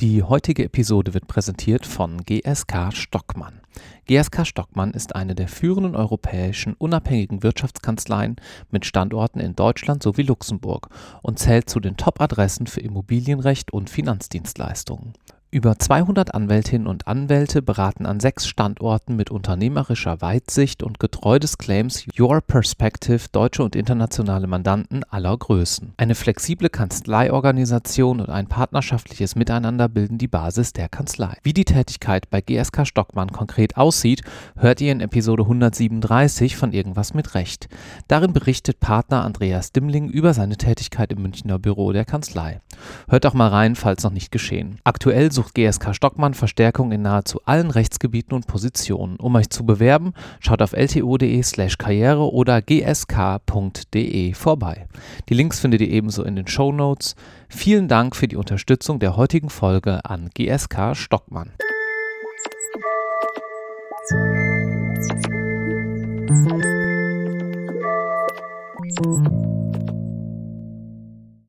Die heutige Episode wird präsentiert von GSK Stockmann. GSK Stockmann ist eine der führenden europäischen unabhängigen Wirtschaftskanzleien mit Standorten in Deutschland sowie Luxemburg und zählt zu den Top-Adressen für Immobilienrecht und Finanzdienstleistungen. Über 200 Anwältinnen und Anwälte beraten an sechs Standorten mit unternehmerischer Weitsicht und getreu des Claims Your Perspective deutsche und internationale Mandanten aller Größen. Eine flexible Kanzleiorganisation und ein partnerschaftliches Miteinander bilden die Basis der Kanzlei. Wie die Tätigkeit bei GSK Stockmann konkret aussieht, hört ihr in Episode 137 von Irgendwas mit Recht. Darin berichtet Partner Andreas Dimmling über seine Tätigkeit im Münchner Büro der Kanzlei. Hört doch mal rein, falls noch nicht geschehen. Aktuell sucht GSK Stockmann Verstärkung in nahezu allen Rechtsgebieten und Positionen. Um euch zu bewerben, schaut auf lto.de slash karriere oder gsk.de vorbei. Die Links findet ihr ebenso in den Show Notes. Vielen Dank für die Unterstützung der heutigen Folge an GSK Stockmann.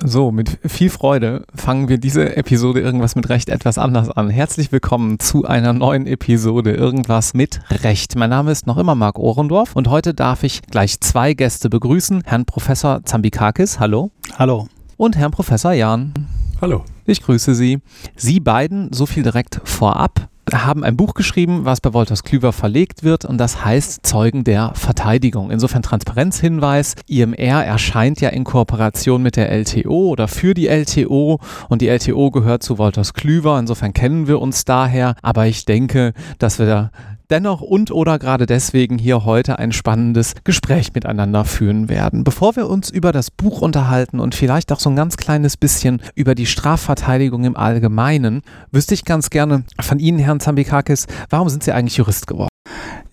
So, mit viel Freude fangen wir diese Episode Irgendwas mit Recht etwas anders an. Herzlich willkommen zu einer neuen Episode Irgendwas mit Recht. Mein Name ist noch immer Marc Ohrendorf und heute darf ich gleich zwei Gäste begrüßen. Herrn Professor Zambikakis, hallo. Hallo. Und Herrn Professor Jan. Hallo. Ich grüße Sie. Sie beiden, so viel direkt vorab, haben ein Buch geschrieben, was bei Wolters Klüver verlegt wird und das heißt Zeugen der Verteidigung. Insofern Transparenzhinweis. IMR erscheint ja in Kooperation mit der LTO oder für die LTO und die LTO gehört zu Wolters Klüver. Insofern kennen wir uns daher. Aber ich denke, dass wir da dennoch und oder gerade deswegen hier heute ein spannendes Gespräch miteinander führen werden. Bevor wir uns über das Buch unterhalten und vielleicht auch so ein ganz kleines bisschen über die Strafverteidigung im Allgemeinen, wüsste ich ganz gerne von Ihnen, Herrn Zambikakis, warum sind Sie eigentlich Jurist geworden?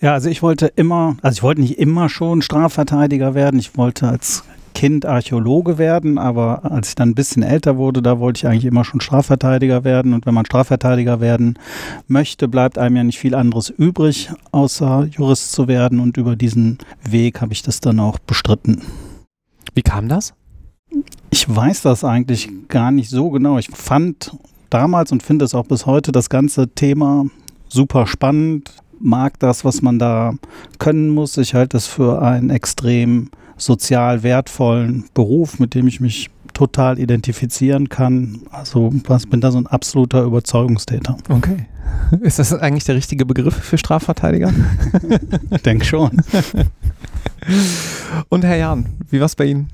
Ja, also ich wollte immer, also ich wollte nicht immer schon Strafverteidiger werden. Ich wollte als Kind Archäologe werden, aber als ich dann ein bisschen älter wurde, da wollte ich eigentlich immer schon Strafverteidiger werden. Und wenn man Strafverteidiger werden möchte, bleibt einem ja nicht viel anderes übrig, außer Jurist zu werden. Und über diesen Weg habe ich das dann auch bestritten. Wie kam das? Ich weiß das eigentlich gar nicht so genau. Ich fand damals und finde es auch bis heute das ganze Thema super spannend. Mag das, was man da können muss. Ich halte es für ein extrem sozial wertvollen Beruf, mit dem ich mich total identifizieren kann. Also was, bin da so ein absoluter Überzeugungstäter. Okay. Ist das eigentlich der richtige Begriff für Strafverteidiger? ich denke schon. Und Herr Jan, wie war es bei Ihnen?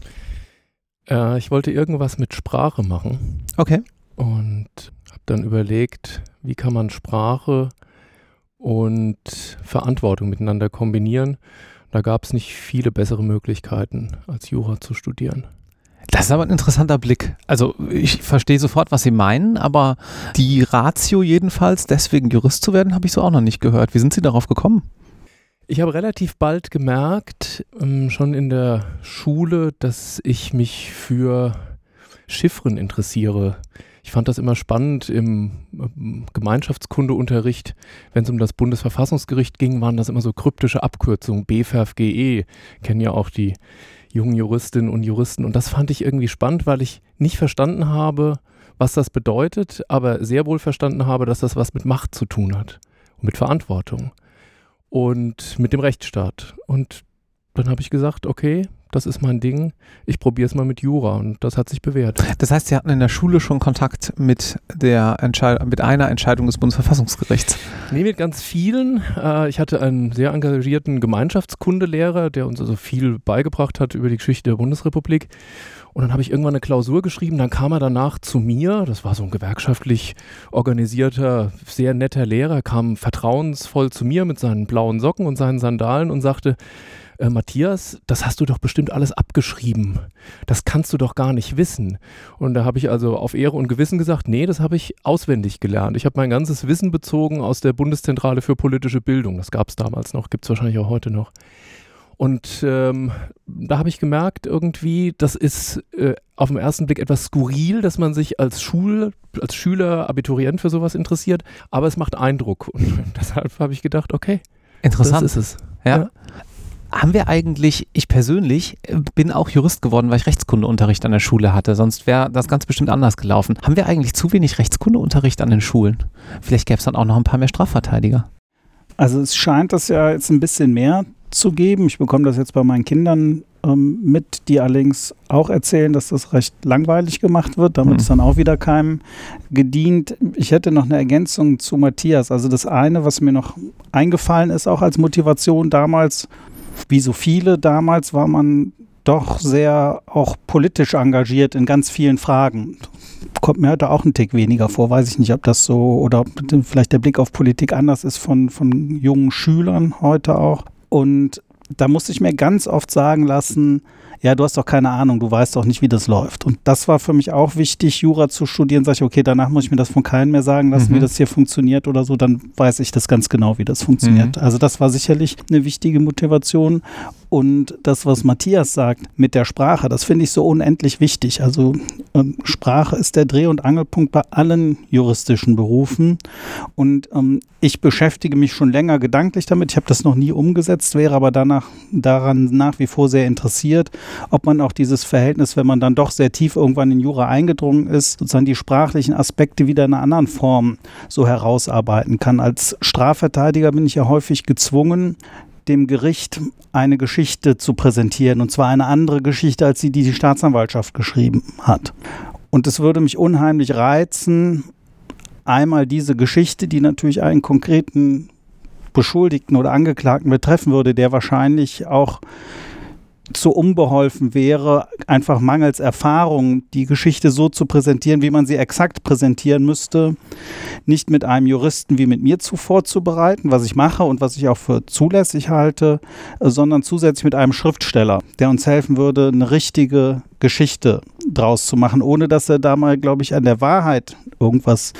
Äh, ich wollte irgendwas mit Sprache machen. Okay. Und habe dann überlegt, wie kann man Sprache und Verantwortung miteinander kombinieren. Da gab es nicht viele bessere Möglichkeiten, als Jura zu studieren. Das ist aber ein interessanter Blick. Also ich verstehe sofort, was Sie meinen, aber die Ratio jedenfalls, deswegen Jurist zu werden, habe ich so auch noch nicht gehört. Wie sind Sie darauf gekommen? Ich habe relativ bald gemerkt, ähm, schon in der Schule, dass ich mich für Chiffren interessiere. Ich fand das immer spannend im ähm, Gemeinschaftskundeunterricht, wenn es um das Bundesverfassungsgericht ging, waren das immer so kryptische Abkürzungen, BFFGE, kennen ja auch die jungen Juristinnen und Juristen. Und das fand ich irgendwie spannend, weil ich nicht verstanden habe, was das bedeutet, aber sehr wohl verstanden habe, dass das was mit Macht zu tun hat und mit Verantwortung und mit dem Rechtsstaat. Und dann habe ich gesagt, okay, das ist mein Ding, ich probiere es mal mit Jura und das hat sich bewährt. Das heißt, Sie hatten in der Schule schon Kontakt mit, der mit einer Entscheidung des Bundesverfassungsgerichts? Nee, mit ganz vielen. Äh, ich hatte einen sehr engagierten Gemeinschaftskundelehrer, der uns also viel beigebracht hat über die Geschichte der Bundesrepublik. Und dann habe ich irgendwann eine Klausur geschrieben, dann kam er danach zu mir, das war so ein gewerkschaftlich organisierter, sehr netter Lehrer, kam vertrauensvoll zu mir mit seinen blauen Socken und seinen Sandalen und sagte, äh, Matthias, das hast du doch bestimmt alles abgeschrieben. Das kannst du doch gar nicht wissen. Und da habe ich also auf Ehre und Gewissen gesagt, nee, das habe ich auswendig gelernt. Ich habe mein ganzes Wissen bezogen aus der Bundeszentrale für politische Bildung. Das gab es damals noch, gibt es wahrscheinlich auch heute noch. Und ähm, da habe ich gemerkt, irgendwie, das ist äh, auf den ersten Blick etwas skurril, dass man sich als Schul, als Schüler, Abiturient für sowas interessiert, aber es macht Eindruck. Und deshalb habe ich gedacht, okay, Interessant. das ist es. ja. ja. Haben wir eigentlich, ich persönlich äh, bin auch Jurist geworden, weil ich Rechtskundeunterricht an der Schule hatte, sonst wäre das ganz bestimmt anders gelaufen. Haben wir eigentlich zu wenig Rechtskundeunterricht an den Schulen? Vielleicht gäbe es dann auch noch ein paar mehr Strafverteidiger. Also es scheint das ja jetzt ein bisschen mehr zu geben. Ich bekomme das jetzt bei meinen Kindern ähm, mit, die allerdings auch erzählen, dass das recht langweilig gemacht wird. Damit mhm. ist dann auch wieder keinem gedient. Ich hätte noch eine Ergänzung zu Matthias. Also das eine, was mir noch eingefallen ist, auch als Motivation damals, wie so viele damals, war man doch sehr auch politisch engagiert in ganz vielen Fragen. Kommt mir heute auch ein Tick weniger vor, weiß ich nicht, ob das so oder ob vielleicht der Blick auf Politik anders ist von, von jungen Schülern heute auch. Und da musste ich mir ganz oft sagen lassen, ja, du hast doch keine Ahnung, du weißt doch nicht, wie das läuft. Und das war für mich auch wichtig, Jura zu studieren. Sag ich, okay, danach muss ich mir das von keinem mehr sagen lassen, mhm. wie das hier funktioniert oder so, dann weiß ich das ganz genau, wie das funktioniert. Mhm. Also das war sicherlich eine wichtige Motivation. Und das, was Matthias sagt mit der Sprache, das finde ich so unendlich wichtig. Also ähm, Sprache ist der Dreh- und Angelpunkt bei allen juristischen Berufen. Und ähm, ich beschäftige mich schon länger gedanklich damit. Ich habe das noch nie umgesetzt, wäre aber danach daran nach wie vor sehr interessiert, ob man auch dieses Verhältnis, wenn man dann doch sehr tief irgendwann in Jura eingedrungen ist, sozusagen die sprachlichen Aspekte wieder in einer anderen Form so herausarbeiten kann. Als Strafverteidiger bin ich ja häufig gezwungen, dem Gericht eine Geschichte zu präsentieren, und zwar eine andere Geschichte, als die, die die Staatsanwaltschaft geschrieben hat. Und es würde mich unheimlich reizen, einmal diese Geschichte, die natürlich einen konkreten Beschuldigten oder Angeklagten betreffen würde, der wahrscheinlich auch zu unbeholfen wäre, einfach mangels Erfahrung die Geschichte so zu präsentieren, wie man sie exakt präsentieren müsste, nicht mit einem Juristen wie mit mir zuvor zu bereiten, was ich mache und was ich auch für zulässig halte, sondern zusätzlich mit einem Schriftsteller, der uns helfen würde, eine richtige Geschichte draus zu machen, ohne dass er da mal, glaube ich, an der Wahrheit irgendwas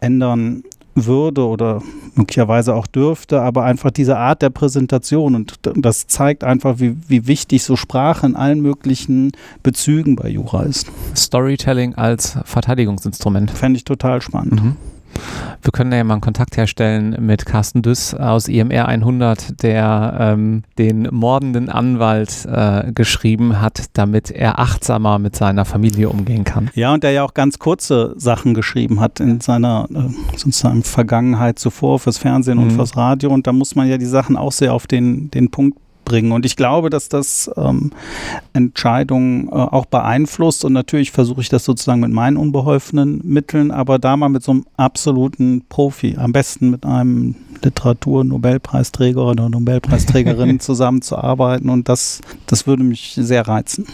ändern würde oder möglicherweise auch dürfte, aber einfach diese Art der Präsentation und das zeigt einfach, wie, wie wichtig so Sprache in allen möglichen Bezügen bei Jura ist. Storytelling als Verteidigungsinstrument. Fände ich total spannend. Mhm. Wir können ja mal einen Kontakt herstellen mit Carsten Düss aus IMR 100, der ähm, den mordenden Anwalt äh, geschrieben hat, damit er achtsamer mit seiner Familie umgehen kann. Ja, und der ja auch ganz kurze Sachen geschrieben hat in seiner äh, sozusagen Vergangenheit zuvor fürs Fernsehen mhm. und fürs Radio. Und da muss man ja die Sachen auch sehr auf den, den Punkt bringen. Und ich glaube, dass das ähm, Entscheidungen äh, auch beeinflusst. Und natürlich versuche ich das sozusagen mit meinen unbeholfenen Mitteln, aber da mal mit so einem absoluten Profi, am besten mit einem Literatur-Nobelpreisträger oder Nobelpreisträgerin zusammenzuarbeiten. Und das, das würde mich sehr reizen.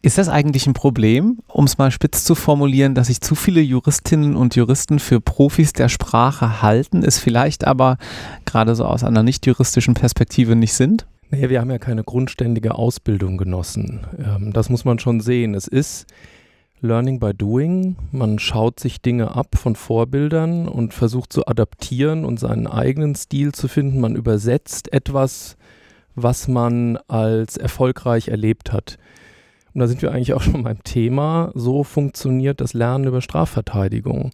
Ist das eigentlich ein Problem, um es mal spitz zu formulieren, dass sich zu viele Juristinnen und Juristen für Profis der Sprache halten, es vielleicht aber gerade so aus einer nicht juristischen Perspektive nicht sind? Naja, wir haben ja keine grundständige Ausbildung genossen. Ähm, das muss man schon sehen. Es ist Learning by Doing. Man schaut sich Dinge ab von Vorbildern und versucht zu adaptieren und seinen eigenen Stil zu finden. Man übersetzt etwas, was man als erfolgreich erlebt hat. Und da sind wir eigentlich auch schon beim Thema. So funktioniert das Lernen über Strafverteidigung.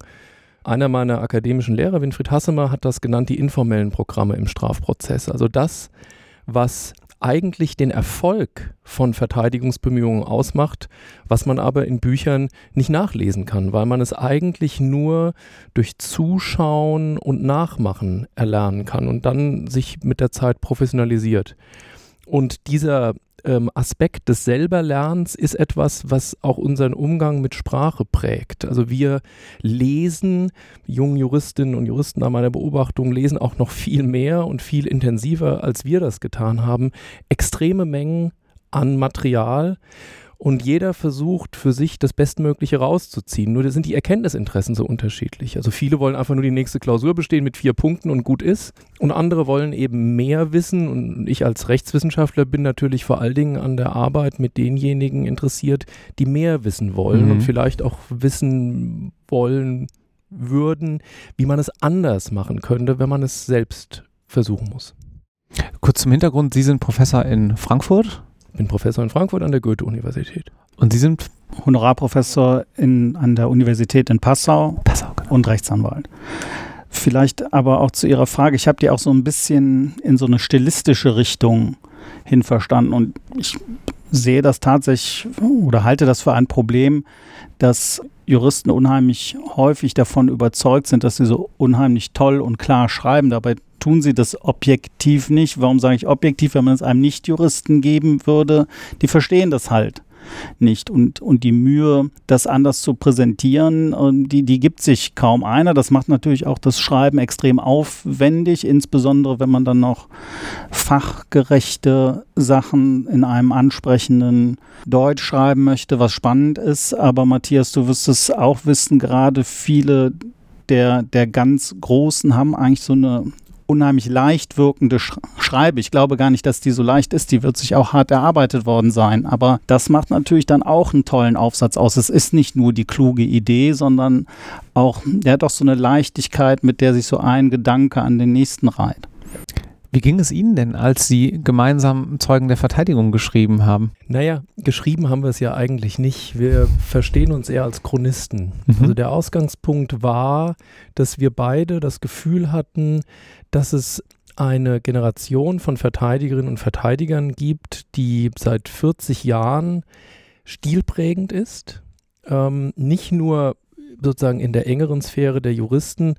Einer meiner akademischen Lehrer, Winfried Hassemer, hat das genannt, die informellen Programme im Strafprozess. Also das, was eigentlich den Erfolg von Verteidigungsbemühungen ausmacht, was man aber in Büchern nicht nachlesen kann, weil man es eigentlich nur durch Zuschauen und Nachmachen erlernen kann und dann sich mit der Zeit professionalisiert. Und dieser ähm, Aspekt des Selberlernens ist etwas, was auch unseren Umgang mit Sprache prägt. Also wir lesen, jungen Juristinnen und Juristen nach meiner Beobachtung, lesen auch noch viel mehr und viel intensiver, als wir das getan haben, extreme Mengen an Material und jeder versucht für sich das Bestmögliche rauszuziehen. Nur sind die Erkenntnisinteressen so unterschiedlich. Also viele wollen einfach nur die nächste Klausur bestehen mit vier Punkten und gut ist. Und andere wollen eben mehr wissen. Und ich als Rechtswissenschaftler bin natürlich vor allen Dingen an der Arbeit mit denjenigen interessiert, die mehr wissen wollen mhm. und vielleicht auch wissen wollen würden, wie man es anders machen könnte, wenn man es selbst versuchen muss. Kurz zum Hintergrund, Sie sind Professor in Frankfurt bin Professor in Frankfurt an der Goethe-Universität. Und Sie sind Honorarprofessor in, an der Universität in Passau, Passau genau. und Rechtsanwalt. Vielleicht aber auch zu Ihrer Frage. Ich habe die auch so ein bisschen in so eine stilistische Richtung hin verstanden. Und ich sehe das tatsächlich oder halte das für ein Problem, dass Juristen unheimlich häufig davon überzeugt sind, dass sie so unheimlich toll und klar schreiben. Dabei tun sie das objektiv nicht. Warum sage ich objektiv, wenn man es einem Nicht-Juristen geben würde? Die verstehen das halt nicht. Und, und die Mühe, das anders zu präsentieren, die, die gibt sich kaum einer. Das macht natürlich auch das Schreiben extrem aufwendig, insbesondere wenn man dann noch fachgerechte Sachen in einem ansprechenden Deutsch schreiben möchte, was spannend ist. Aber Matthias, du wirst es auch wissen, gerade viele der, der ganz Großen haben eigentlich so eine unheimlich leicht wirkende Sch Schreibe. Ich glaube gar nicht, dass die so leicht ist. Die wird sich auch hart erarbeitet worden sein. Aber das macht natürlich dann auch einen tollen Aufsatz aus. Es ist nicht nur die kluge Idee, sondern auch, der hat auch so eine Leichtigkeit, mit der sich so ein Gedanke an den nächsten reiht. Wie ging es Ihnen denn, als Sie gemeinsam Zeugen der Verteidigung geschrieben haben? Naja, geschrieben haben wir es ja eigentlich nicht. Wir verstehen uns eher als Chronisten. Mhm. Also der Ausgangspunkt war, dass wir beide das Gefühl hatten, dass es eine Generation von Verteidigerinnen und Verteidigern gibt, die seit 40 Jahren stilprägend ist. Ähm, nicht nur sozusagen in der engeren Sphäre der Juristen,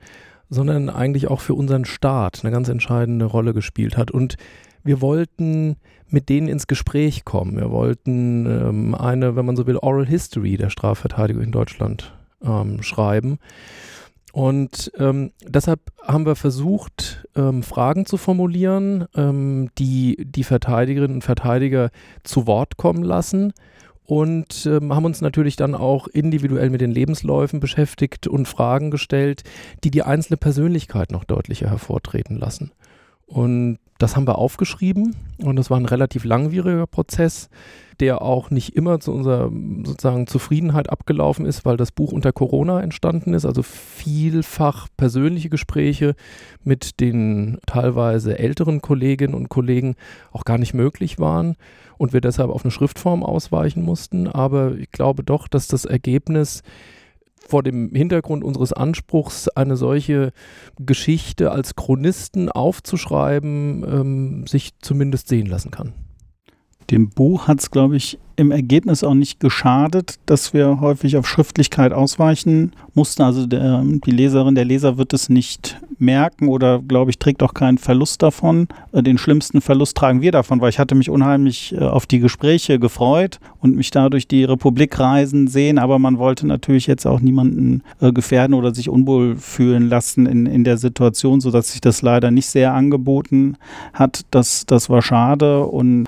sondern eigentlich auch für unseren Staat eine ganz entscheidende Rolle gespielt hat. Und wir wollten mit denen ins Gespräch kommen. Wir wollten ähm, eine, wenn man so will, Oral History der Strafverteidigung in Deutschland ähm, schreiben. Und ähm, deshalb haben wir versucht, ähm, Fragen zu formulieren, ähm, die die Verteidigerinnen und Verteidiger zu Wort kommen lassen und ähm, haben uns natürlich dann auch individuell mit den Lebensläufen beschäftigt und Fragen gestellt, die die einzelne Persönlichkeit noch deutlicher hervortreten lassen. Und das haben wir aufgeschrieben und das war ein relativ langwieriger Prozess, der auch nicht immer zu unserer sozusagen Zufriedenheit abgelaufen ist, weil das Buch unter Corona entstanden ist, also vielfach persönliche Gespräche mit den teilweise älteren Kolleginnen und Kollegen auch gar nicht möglich waren und wir deshalb auf eine Schriftform ausweichen mussten. Aber ich glaube doch, dass das Ergebnis vor dem Hintergrund unseres Anspruchs, eine solche Geschichte als Chronisten aufzuschreiben, ähm, sich zumindest sehen lassen kann. Dem Buch hat es, glaube ich, im Ergebnis auch nicht geschadet, dass wir häufig auf Schriftlichkeit ausweichen mussten. Also der, die Leserin, der Leser wird es nicht merken oder, glaube ich, trägt auch keinen Verlust davon. Äh, den schlimmsten Verlust tragen wir davon, weil ich hatte mich unheimlich äh, auf die Gespräche gefreut und mich dadurch die Republik reisen sehen, aber man wollte natürlich jetzt auch niemanden äh, gefährden oder sich unwohl fühlen lassen in, in der Situation, sodass sich das leider nicht sehr angeboten hat. Das, das war schade und ähm,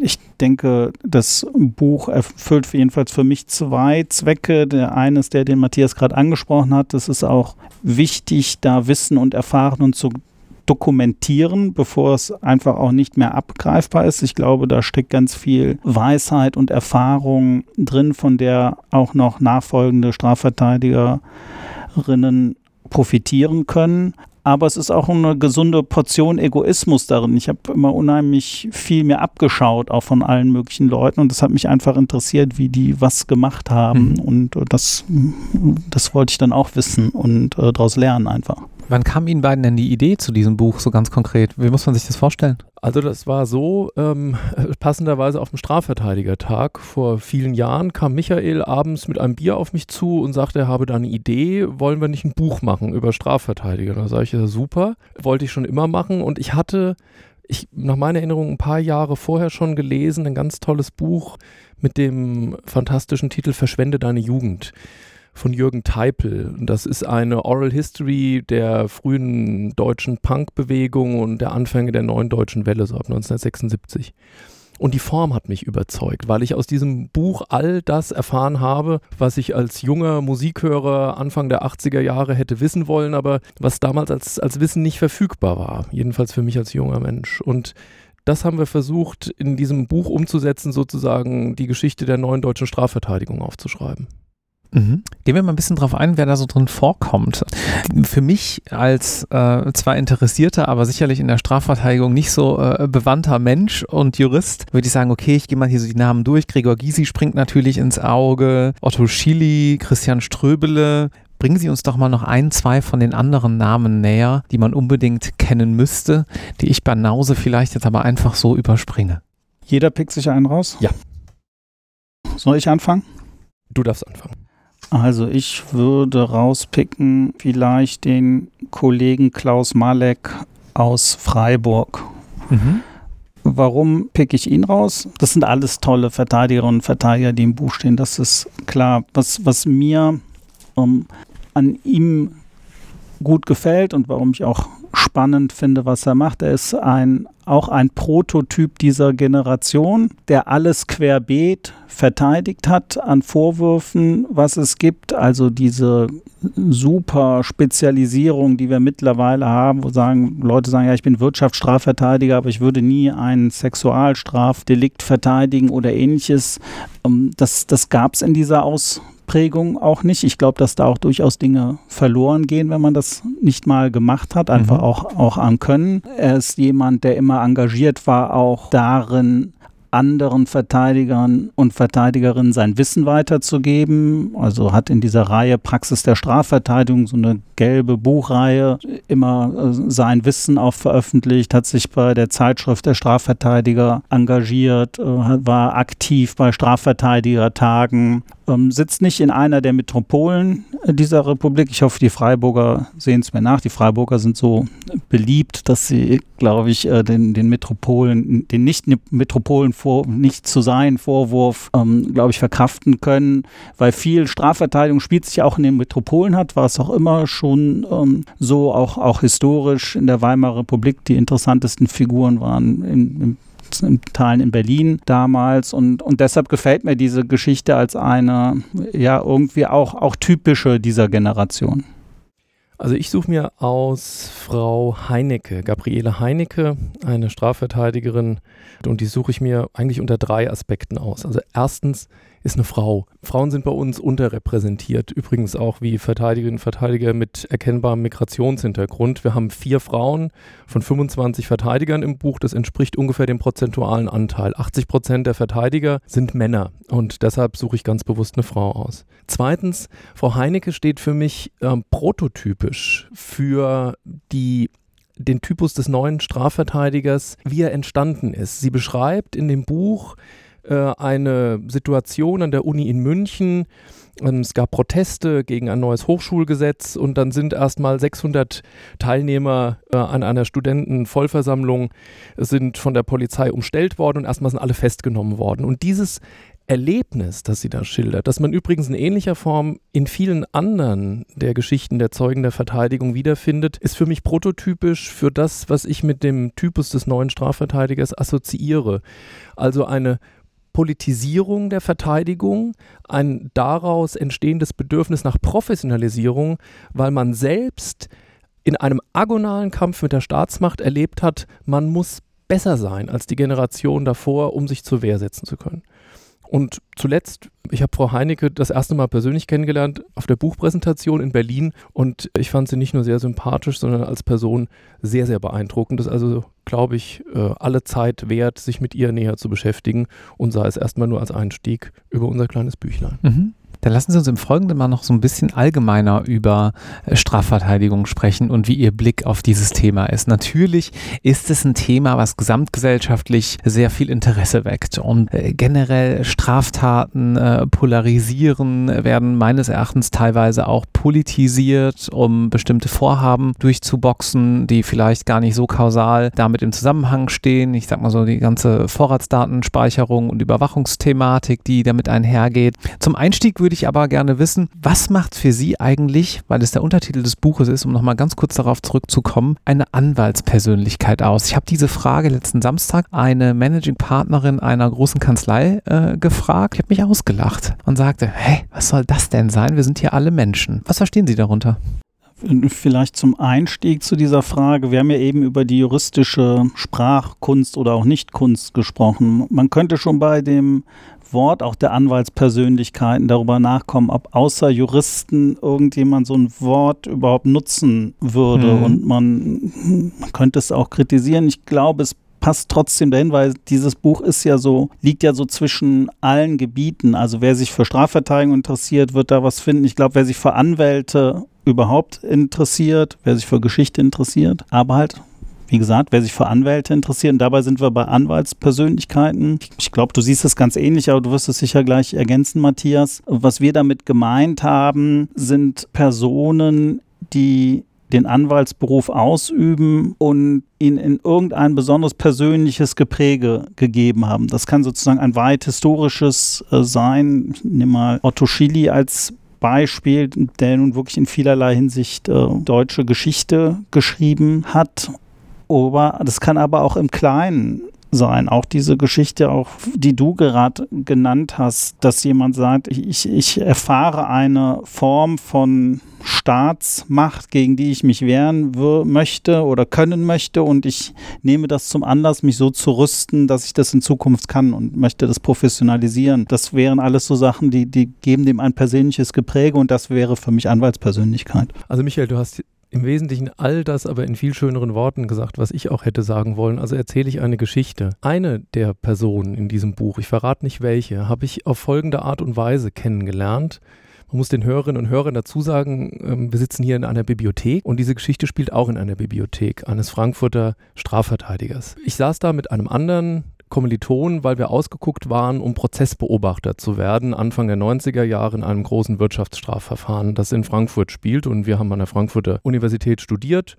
ich denke, das Buch erfüllt jedenfalls für mich zwei Zwecke. Der eine ist der, den Matthias gerade angesprochen hat. Es ist auch wichtig, da Wissen und Erfahrungen zu dokumentieren, bevor es einfach auch nicht mehr abgreifbar ist. Ich glaube, da steckt ganz viel Weisheit und Erfahrung drin, von der auch noch nachfolgende Strafverteidigerinnen profitieren können aber es ist auch eine gesunde Portion Egoismus darin. Ich habe immer unheimlich viel mir abgeschaut, auch von allen möglichen Leuten und das hat mich einfach interessiert, wie die was gemacht haben mhm. und das, das wollte ich dann auch wissen und äh, daraus lernen einfach. Wann kam Ihnen beiden denn die Idee zu diesem Buch so ganz konkret? Wie muss man sich das vorstellen? Also das war so, ähm, passenderweise auf dem Strafverteidigertag vor vielen Jahren kam Michael abends mit einem Bier auf mich zu und sagte, er habe da eine Idee, wollen wir nicht ein Buch machen über Strafverteidiger? Da sage ich, ja super, wollte ich schon immer machen und ich hatte, ich, nach meiner Erinnerung, ein paar Jahre vorher schon gelesen, ein ganz tolles Buch mit dem fantastischen Titel Verschwende deine Jugend von Jürgen Teipel. Das ist eine Oral History der frühen deutschen Punkbewegung und der Anfänge der neuen deutschen Welle, so ab 1976. Und die Form hat mich überzeugt, weil ich aus diesem Buch all das erfahren habe, was ich als junger Musikhörer Anfang der 80er Jahre hätte wissen wollen, aber was damals als, als Wissen nicht verfügbar war. Jedenfalls für mich als junger Mensch. Und das haben wir versucht, in diesem Buch umzusetzen, sozusagen die Geschichte der neuen deutschen Strafverteidigung aufzuschreiben. Mhm. Gehen wir mal ein bisschen drauf ein, wer da so drin vorkommt. Für mich als äh, zwar interessierter, aber sicherlich in der Strafverteidigung nicht so äh, bewandter Mensch und Jurist, würde ich sagen, okay, ich gehe mal hier so die Namen durch. Gregor Gysi springt natürlich ins Auge, Otto Schily, Christian Ströbele, Bringen Sie uns doch mal noch ein, zwei von den anderen Namen näher, die man unbedingt kennen müsste, die ich bei Nause vielleicht jetzt aber einfach so überspringe. Jeder pickt sich einen raus? Ja. Soll ich anfangen? Du darfst anfangen. Also ich würde rauspicken vielleicht den Kollegen Klaus Malek aus Freiburg. Mhm. Warum pick ich ihn raus? Das sind alles tolle Verteidigerinnen und Verteidiger, die im Buch stehen. Das ist klar. Was, was mir ähm, an ihm gut gefällt und warum ich auch spannend finde, was er macht. Er ist ein, auch ein Prototyp dieser Generation, der alles querbeet verteidigt hat an Vorwürfen, was es gibt. Also diese super Spezialisierung, die wir mittlerweile haben, wo sagen, Leute sagen, ja, ich bin Wirtschaftsstrafverteidiger, aber ich würde nie ein Sexualstrafdelikt verteidigen oder ähnliches. Ähm, das, das gab es in dieser Aus Prägung auch nicht. Ich glaube, dass da auch durchaus Dinge verloren gehen, wenn man das nicht mal gemacht hat, einfach mhm. auch, auch an Können. Er ist jemand, der immer engagiert war, auch darin, anderen Verteidigern und Verteidigerinnen sein Wissen weiterzugeben. Also hat in dieser Reihe Praxis der Strafverteidigung so eine gelbe Buchreihe immer äh, sein Wissen auch veröffentlicht, hat sich bei der Zeitschrift der Strafverteidiger engagiert, äh, war aktiv bei Strafverteidigertagen, ähm, sitzt nicht in einer der Metropolen dieser Republik. Ich hoffe, die Freiburger sehen es mir nach. Die Freiburger sind so beliebt, dass sie, glaube ich, äh, den, den Metropolen, den Nicht-Metropolen vor, nicht zu sein Vorwurf, ähm, glaube ich, verkraften können, weil viel Strafverteidigung spielt sich auch in den Metropolen hat, war es auch immer schon ähm, so, auch, auch historisch in der Weimarer Republik. Die interessantesten Figuren waren in in Teilen in Berlin damals und, und deshalb gefällt mir diese Geschichte als eine, ja, irgendwie auch, auch typische dieser Generation. Also ich suche mir aus Frau Heinecke, Gabriele Heinecke, eine Strafverteidigerin, und die suche ich mir eigentlich unter drei Aspekten aus. Also erstens ist eine Frau. Frauen sind bei uns unterrepräsentiert. Übrigens auch wie Verteidigerinnen und Verteidiger mit erkennbarem Migrationshintergrund. Wir haben vier Frauen von 25 Verteidigern im Buch. Das entspricht ungefähr dem prozentualen Anteil. 80 Prozent der Verteidiger sind Männer. Und deshalb suche ich ganz bewusst eine Frau aus. Zweitens, Frau Heinecke steht für mich ähm, prototypisch für die den Typus des neuen Strafverteidigers, wie er entstanden ist. Sie beschreibt in dem Buch äh, eine Situation an der Uni in München. Ähm, es gab Proteste gegen ein neues Hochschulgesetz und dann sind erstmal 600 Teilnehmer äh, an einer Studentenvollversammlung sind von der Polizei umstellt worden und erstmal sind alle festgenommen worden. Und dieses Erlebnis, das sie da schildert, das man übrigens in ähnlicher Form in vielen anderen der Geschichten der Zeugen der Verteidigung wiederfindet, ist für mich prototypisch für das, was ich mit dem Typus des neuen Strafverteidigers assoziiere. Also eine Politisierung der Verteidigung, ein daraus entstehendes Bedürfnis nach Professionalisierung, weil man selbst in einem agonalen Kampf mit der Staatsmacht erlebt hat, man muss besser sein als die Generation davor, um sich zur Wehr setzen zu können. Und zuletzt, ich habe Frau Heinecke das erste Mal persönlich kennengelernt auf der Buchpräsentation in Berlin und ich fand sie nicht nur sehr sympathisch, sondern als Person sehr, sehr beeindruckend. Das ist also, glaube ich, äh, alle Zeit wert, sich mit ihr näher zu beschäftigen und sei es erstmal nur als Einstieg über unser kleines Büchlein. Mhm. Dann lassen Sie uns im Folgenden mal noch so ein bisschen allgemeiner über äh, Strafverteidigung sprechen und wie Ihr Blick auf dieses Thema ist. Natürlich ist es ein Thema, was gesamtgesellschaftlich sehr viel Interesse weckt und äh, generell Straftaten äh, polarisieren, werden meines Erachtens teilweise auch politisiert, um bestimmte Vorhaben durchzuboxen, die vielleicht gar nicht so kausal damit im Zusammenhang stehen. Ich sag mal so die ganze Vorratsdatenspeicherung und Überwachungsthematik, die damit einhergeht. Zum Einstieg würde würde ich aber gerne wissen, was macht für Sie eigentlich, weil es der Untertitel des Buches ist, um nochmal ganz kurz darauf zurückzukommen, eine Anwaltspersönlichkeit aus? Ich habe diese Frage letzten Samstag eine Managing Partnerin einer großen Kanzlei äh, gefragt. Ich habe mich ausgelacht und sagte, hey, was soll das denn sein? Wir sind hier alle Menschen. Was verstehen Sie darunter? Vielleicht zum Einstieg zu dieser Frage. Wir haben ja eben über die juristische Sprachkunst oder auch Nichtkunst gesprochen. Man könnte schon bei dem Wort auch der Anwaltspersönlichkeiten darüber nachkommen, ob außer Juristen irgendjemand so ein Wort überhaupt nutzen würde. Mhm. Und man, man könnte es auch kritisieren. Ich glaube, es passt trotzdem dahin, weil dieses Buch ist ja so, liegt ja so zwischen allen Gebieten. Also wer sich für Strafverteidigung interessiert, wird da was finden. Ich glaube, wer sich für Anwälte überhaupt interessiert, wer sich für Geschichte interessiert, aber halt wie gesagt, wer sich für Anwälte interessiert, und dabei sind wir bei Anwaltspersönlichkeiten. Ich glaube, du siehst es ganz ähnlich, aber du wirst es sicher gleich ergänzen, Matthias. Was wir damit gemeint haben, sind Personen, die den Anwaltsberuf ausüben und ihn in irgendein besonders persönliches Gepräge gegeben haben. Das kann sozusagen ein weit historisches äh, sein. Ich nehme mal Otto Schily als Beispiel, der nun wirklich in vielerlei Hinsicht äh, deutsche Geschichte geschrieben hat. Aber das kann aber auch im Kleinen sein. Auch diese Geschichte, auch die du gerade genannt hast, dass jemand sagt, ich, ich erfahre eine Form von Staatsmacht, gegen die ich mich wehren möchte oder können möchte und ich nehme das zum Anlass, mich so zu rüsten, dass ich das in Zukunft kann und möchte das professionalisieren. Das wären alles so Sachen, die, die geben dem ein persönliches Gepräge und das wäre für mich Anwaltspersönlichkeit. Also Michael, du hast im Wesentlichen all das aber in viel schöneren Worten gesagt, was ich auch hätte sagen wollen. Also erzähle ich eine Geschichte. Eine der Personen in diesem Buch, ich verrate nicht welche, habe ich auf folgende Art und Weise kennengelernt. Man muss den Hörerinnen und Hörern dazu sagen, ähm, wir sitzen hier in einer Bibliothek und diese Geschichte spielt auch in einer Bibliothek eines Frankfurter Strafverteidigers. Ich saß da mit einem anderen Kommilitonen, weil wir ausgeguckt waren, um Prozessbeobachter zu werden, Anfang der 90er Jahre in einem großen Wirtschaftsstrafverfahren, das in Frankfurt spielt. Und wir haben an der Frankfurter Universität studiert.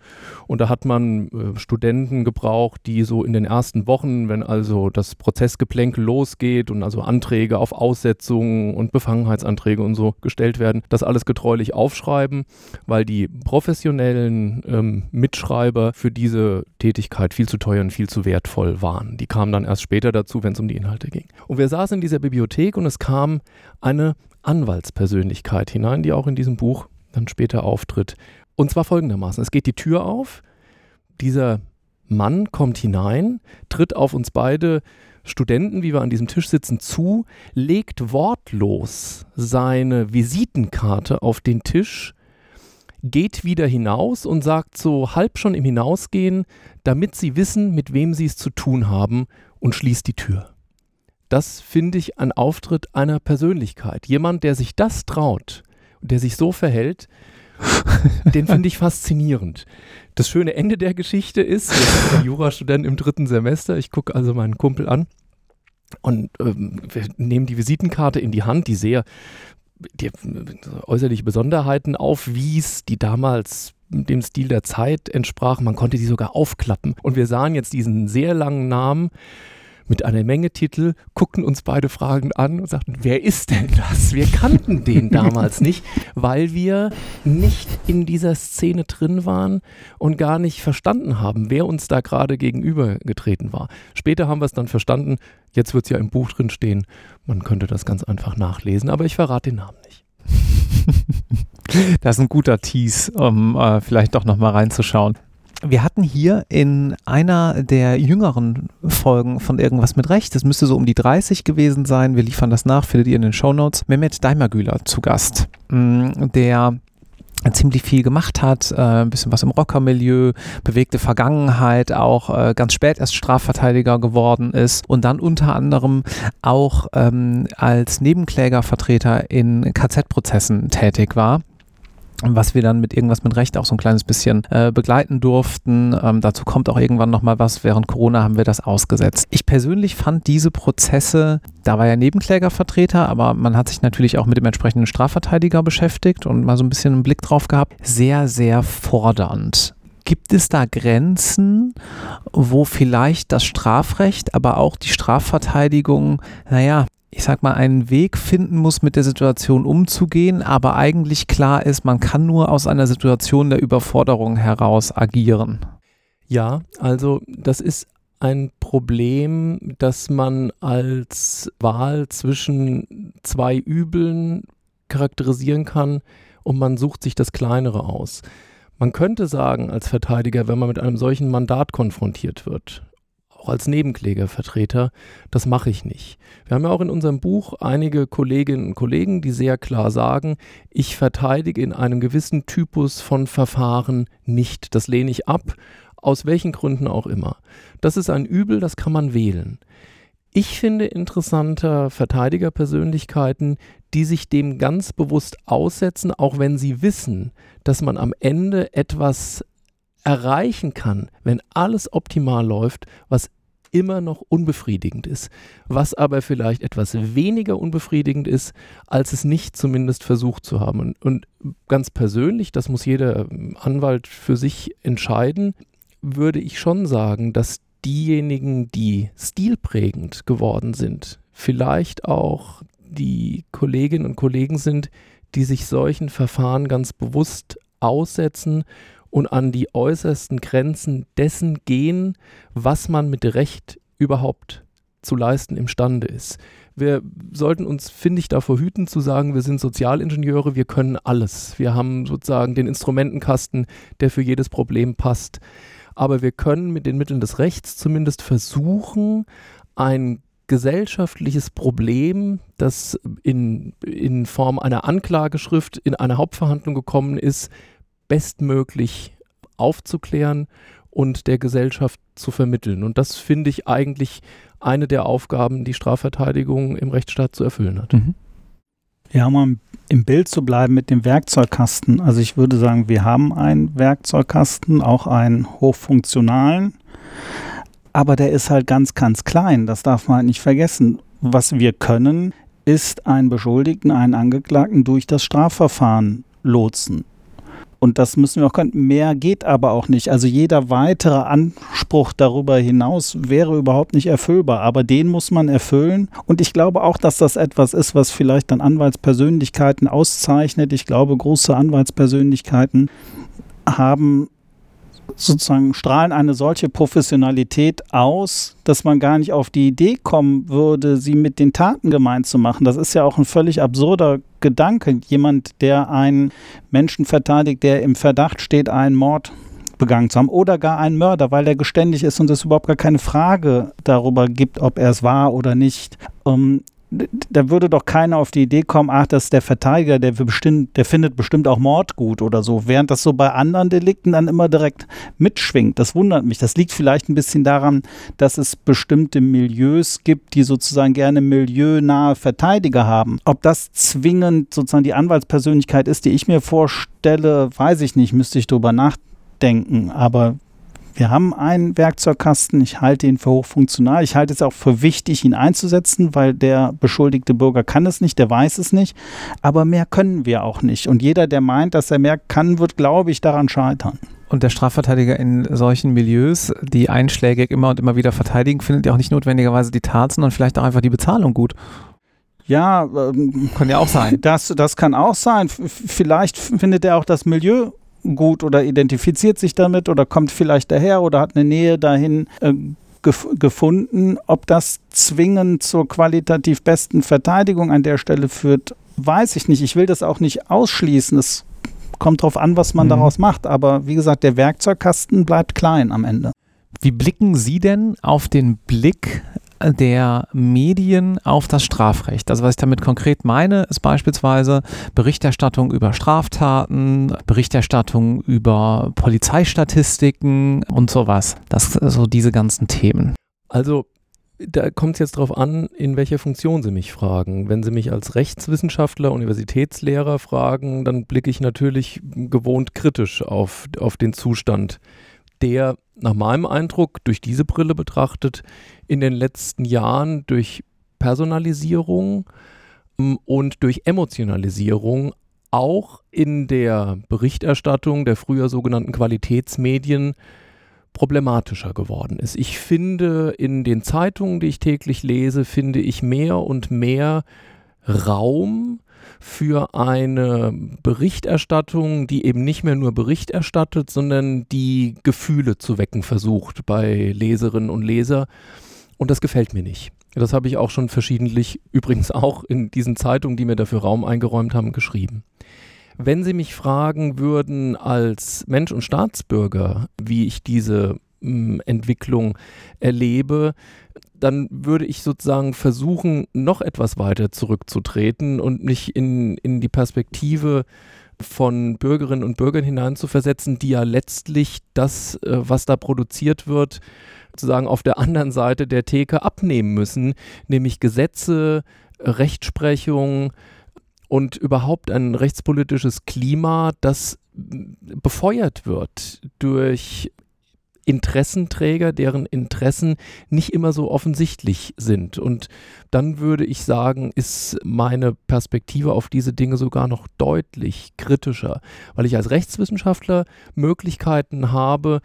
Und da hat man äh, Studenten gebraucht, die so in den ersten Wochen, wenn also das Prozessgeplänkel losgeht und also Anträge auf Aussetzungen und Befangenheitsanträge und so gestellt werden, das alles getreulich aufschreiben, weil die professionellen ähm, Mitschreiber für diese Tätigkeit viel zu teuer und viel zu wertvoll waren. Die kamen dann erst erst später dazu, wenn es um die Inhalte ging. Und wir saßen in dieser Bibliothek und es kam eine Anwaltspersönlichkeit hinein, die auch in diesem Buch dann später auftritt. Und zwar folgendermaßen: Es geht die Tür auf, dieser Mann kommt hinein, tritt auf uns beide Studenten, wie wir an diesem Tisch sitzen, zu, legt wortlos seine Visitenkarte auf den Tisch, geht wieder hinaus und sagt so halb schon im Hinausgehen, damit sie wissen, mit wem sie es zu tun haben und schließt die Tür. Das finde ich ein Auftritt einer Persönlichkeit. Jemand, der sich das traut und der sich so verhält, den finde ich faszinierend. Das schöne Ende der Geschichte ist, sind ein Jurastudent im dritten Semester, ich gucke also meinen Kumpel an und ähm, wir nehmen die Visitenkarte in die Hand, die sehr die äußerliche Besonderheiten aufwies, die damals dem Stil der Zeit entsprach. Man konnte sie sogar aufklappen. Und wir sahen jetzt diesen sehr langen Namen mit einer Menge Titel, guckten uns beide fragend an und sagten, wer ist denn das? Wir kannten den damals nicht, weil wir nicht in dieser Szene drin waren und gar nicht verstanden haben, wer uns da gerade gegenübergetreten war. Später haben wir es dann verstanden, jetzt wird es ja im Buch drin stehen, man könnte das ganz einfach nachlesen, aber ich verrate den Namen nicht. das ist ein guter Tease, um äh, vielleicht doch nochmal reinzuschauen. Wir hatten hier in einer der jüngeren Folgen von Irgendwas mit Recht, das müsste so um die 30 gewesen sein, wir liefern das nach, findet ihr in den Shownotes, Mehmet Daimagüler zu Gast, mm, der ziemlich viel gemacht hat, äh, ein bisschen was im Rockermilieu, bewegte Vergangenheit, auch äh, ganz spät erst Strafverteidiger geworden ist und dann unter anderem auch ähm, als Nebenklägervertreter in KZ-Prozessen tätig war was wir dann mit irgendwas mit Recht auch so ein kleines bisschen äh, begleiten durften. Ähm, dazu kommt auch irgendwann nochmal was. Während Corona haben wir das ausgesetzt. Ich persönlich fand diese Prozesse, da war ja Nebenklägervertreter, aber man hat sich natürlich auch mit dem entsprechenden Strafverteidiger beschäftigt und mal so ein bisschen einen Blick drauf gehabt, sehr, sehr fordernd. Gibt es da Grenzen, wo vielleicht das Strafrecht, aber auch die Strafverteidigung, naja, ich sag mal, einen Weg finden muss, mit der Situation umzugehen, aber eigentlich klar ist, man kann nur aus einer Situation der Überforderung heraus agieren. Ja, also das ist ein Problem, das man als Wahl zwischen zwei Übeln charakterisieren kann und man sucht sich das kleinere aus. Man könnte sagen als Verteidiger, wenn man mit einem solchen Mandat konfrontiert wird, auch als Nebenklägervertreter, das mache ich nicht. Wir haben ja auch in unserem Buch einige Kolleginnen und Kollegen, die sehr klar sagen, ich verteidige in einem gewissen Typus von Verfahren nicht. Das lehne ich ab Aus welchen Gründen auch immer. Das ist ein Übel, das kann man wählen. Ich finde interessanter Verteidigerpersönlichkeiten, die sich dem ganz bewusst aussetzen, auch wenn sie wissen, dass man am Ende etwas erreichen kann, wenn alles optimal läuft, was immer noch unbefriedigend ist, was aber vielleicht etwas weniger unbefriedigend ist, als es nicht zumindest versucht zu haben. Und, und ganz persönlich, das muss jeder Anwalt für sich entscheiden, würde ich schon sagen, dass diejenigen, die stilprägend geworden sind, vielleicht auch die Kolleginnen und Kollegen sind, die sich solchen Verfahren ganz bewusst aussetzen und an die äußersten Grenzen dessen gehen, was man mit Recht überhaupt zu leisten imstande ist. Wir sollten uns, finde ich, davor hüten zu sagen, wir sind Sozialingenieure, wir können alles. Wir haben sozusagen den Instrumentenkasten, der für jedes Problem passt. Aber wir können mit den Mitteln des Rechts zumindest versuchen, ein gesellschaftliches Problem, das in, in Form einer Anklageschrift in einer Hauptverhandlung gekommen ist, bestmöglich aufzuklären und der Gesellschaft zu vermitteln. Und das finde ich eigentlich eine der Aufgaben, die Strafverteidigung im Rechtsstaat zu erfüllen hat. Mhm. Ja, um im Bild zu bleiben mit dem Werkzeugkasten. Also ich würde sagen, wir haben einen Werkzeugkasten, auch einen hochfunktionalen, aber der ist halt ganz, ganz klein. Das darf man halt nicht vergessen. Was wir können, ist einen Beschuldigten, einen Angeklagten durch das Strafverfahren lotsen. Und das müssen wir auch können. Mehr geht aber auch nicht. Also jeder weitere Anspruch darüber hinaus wäre überhaupt nicht erfüllbar. Aber den muss man erfüllen. Und ich glaube auch, dass das etwas ist, was vielleicht dann Anwaltspersönlichkeiten auszeichnet. Ich glaube, große Anwaltspersönlichkeiten haben sozusagen strahlen eine solche Professionalität aus, dass man gar nicht auf die Idee kommen würde, sie mit den Taten gemeint zu machen. Das ist ja auch ein völlig absurder Gedanke. Jemand, der einen Menschen verteidigt, der im Verdacht steht, einen Mord begangen zu haben oder gar einen Mörder, weil er geständig ist und es überhaupt gar keine Frage darüber gibt, ob er es war oder nicht. Ähm, da würde doch keiner auf die Idee kommen, ach, das der Verteidiger, der, bestimmt, der findet bestimmt auch Mord gut oder so, während das so bei anderen Delikten dann immer direkt mitschwingt. Das wundert mich. Das liegt vielleicht ein bisschen daran, dass es bestimmte Milieus gibt, die sozusagen gerne milieunahe Verteidiger haben. Ob das zwingend sozusagen die Anwaltspersönlichkeit ist, die ich mir vorstelle, weiß ich nicht, müsste ich drüber nachdenken. Aber wir haben einen Werkzeugkasten, ich halte ihn für hochfunktional. Ich halte es auch für wichtig, ihn einzusetzen, weil der beschuldigte Bürger kann es nicht, der weiß es nicht. Aber mehr können wir auch nicht. Und jeder, der meint, dass er mehr kann, wird, glaube ich, daran scheitern. Und der Strafverteidiger in solchen Milieus, die einschlägig immer und immer wieder verteidigen, findet ja auch nicht notwendigerweise die Tat, sondern vielleicht auch einfach die Bezahlung gut. Ja, ähm, kann ja auch sein. Das, das kann auch sein. Vielleicht findet er auch das Milieu gut oder identifiziert sich damit oder kommt vielleicht daher oder hat eine Nähe dahin äh, gef gefunden. Ob das zwingend zur qualitativ besten Verteidigung an der Stelle führt, weiß ich nicht. Ich will das auch nicht ausschließen. Es kommt darauf an, was man mhm. daraus macht. Aber wie gesagt, der Werkzeugkasten bleibt klein am Ende. Wie blicken Sie denn auf den Blick der Medien auf das Strafrecht. Also was ich damit konkret meine, ist beispielsweise Berichterstattung über Straftaten, Berichterstattung über Polizeistatistiken und sowas. Das so diese ganzen Themen. Also da kommt es jetzt darauf an, in welcher Funktion Sie mich fragen. Wenn Sie mich als Rechtswissenschaftler, Universitätslehrer fragen, dann blicke ich natürlich gewohnt kritisch auf, auf den Zustand, der nach meinem Eindruck durch diese Brille betrachtet in den letzten Jahren durch Personalisierung ähm, und durch Emotionalisierung auch in der Berichterstattung der früher sogenannten Qualitätsmedien problematischer geworden ist. Ich finde in den Zeitungen, die ich täglich lese, finde ich mehr und mehr Raum für eine Berichterstattung, die eben nicht mehr nur Bericht erstattet, sondern die Gefühle zu wecken versucht bei Leserinnen und Leser. Und das gefällt mir nicht. Das habe ich auch schon verschiedentlich, übrigens auch in diesen Zeitungen, die mir dafür Raum eingeräumt haben, geschrieben. Wenn Sie mich fragen würden als Mensch und Staatsbürger, wie ich diese Entwicklung erlebe, dann würde ich sozusagen versuchen, noch etwas weiter zurückzutreten und mich in, in die Perspektive von Bürgerinnen und Bürgern hineinzuversetzen, die ja letztlich das, äh, was da produziert wird, sozusagen auf der anderen Seite der Theke abnehmen müssen, nämlich Gesetze, Rechtsprechung und überhaupt ein rechtspolitisches Klima, das befeuert wird durch Interessenträger, deren Interessen nicht immer so offensichtlich sind. Und dann würde ich sagen, ist meine Perspektive auf diese Dinge sogar noch deutlich kritischer, weil ich als Rechtswissenschaftler Möglichkeiten habe,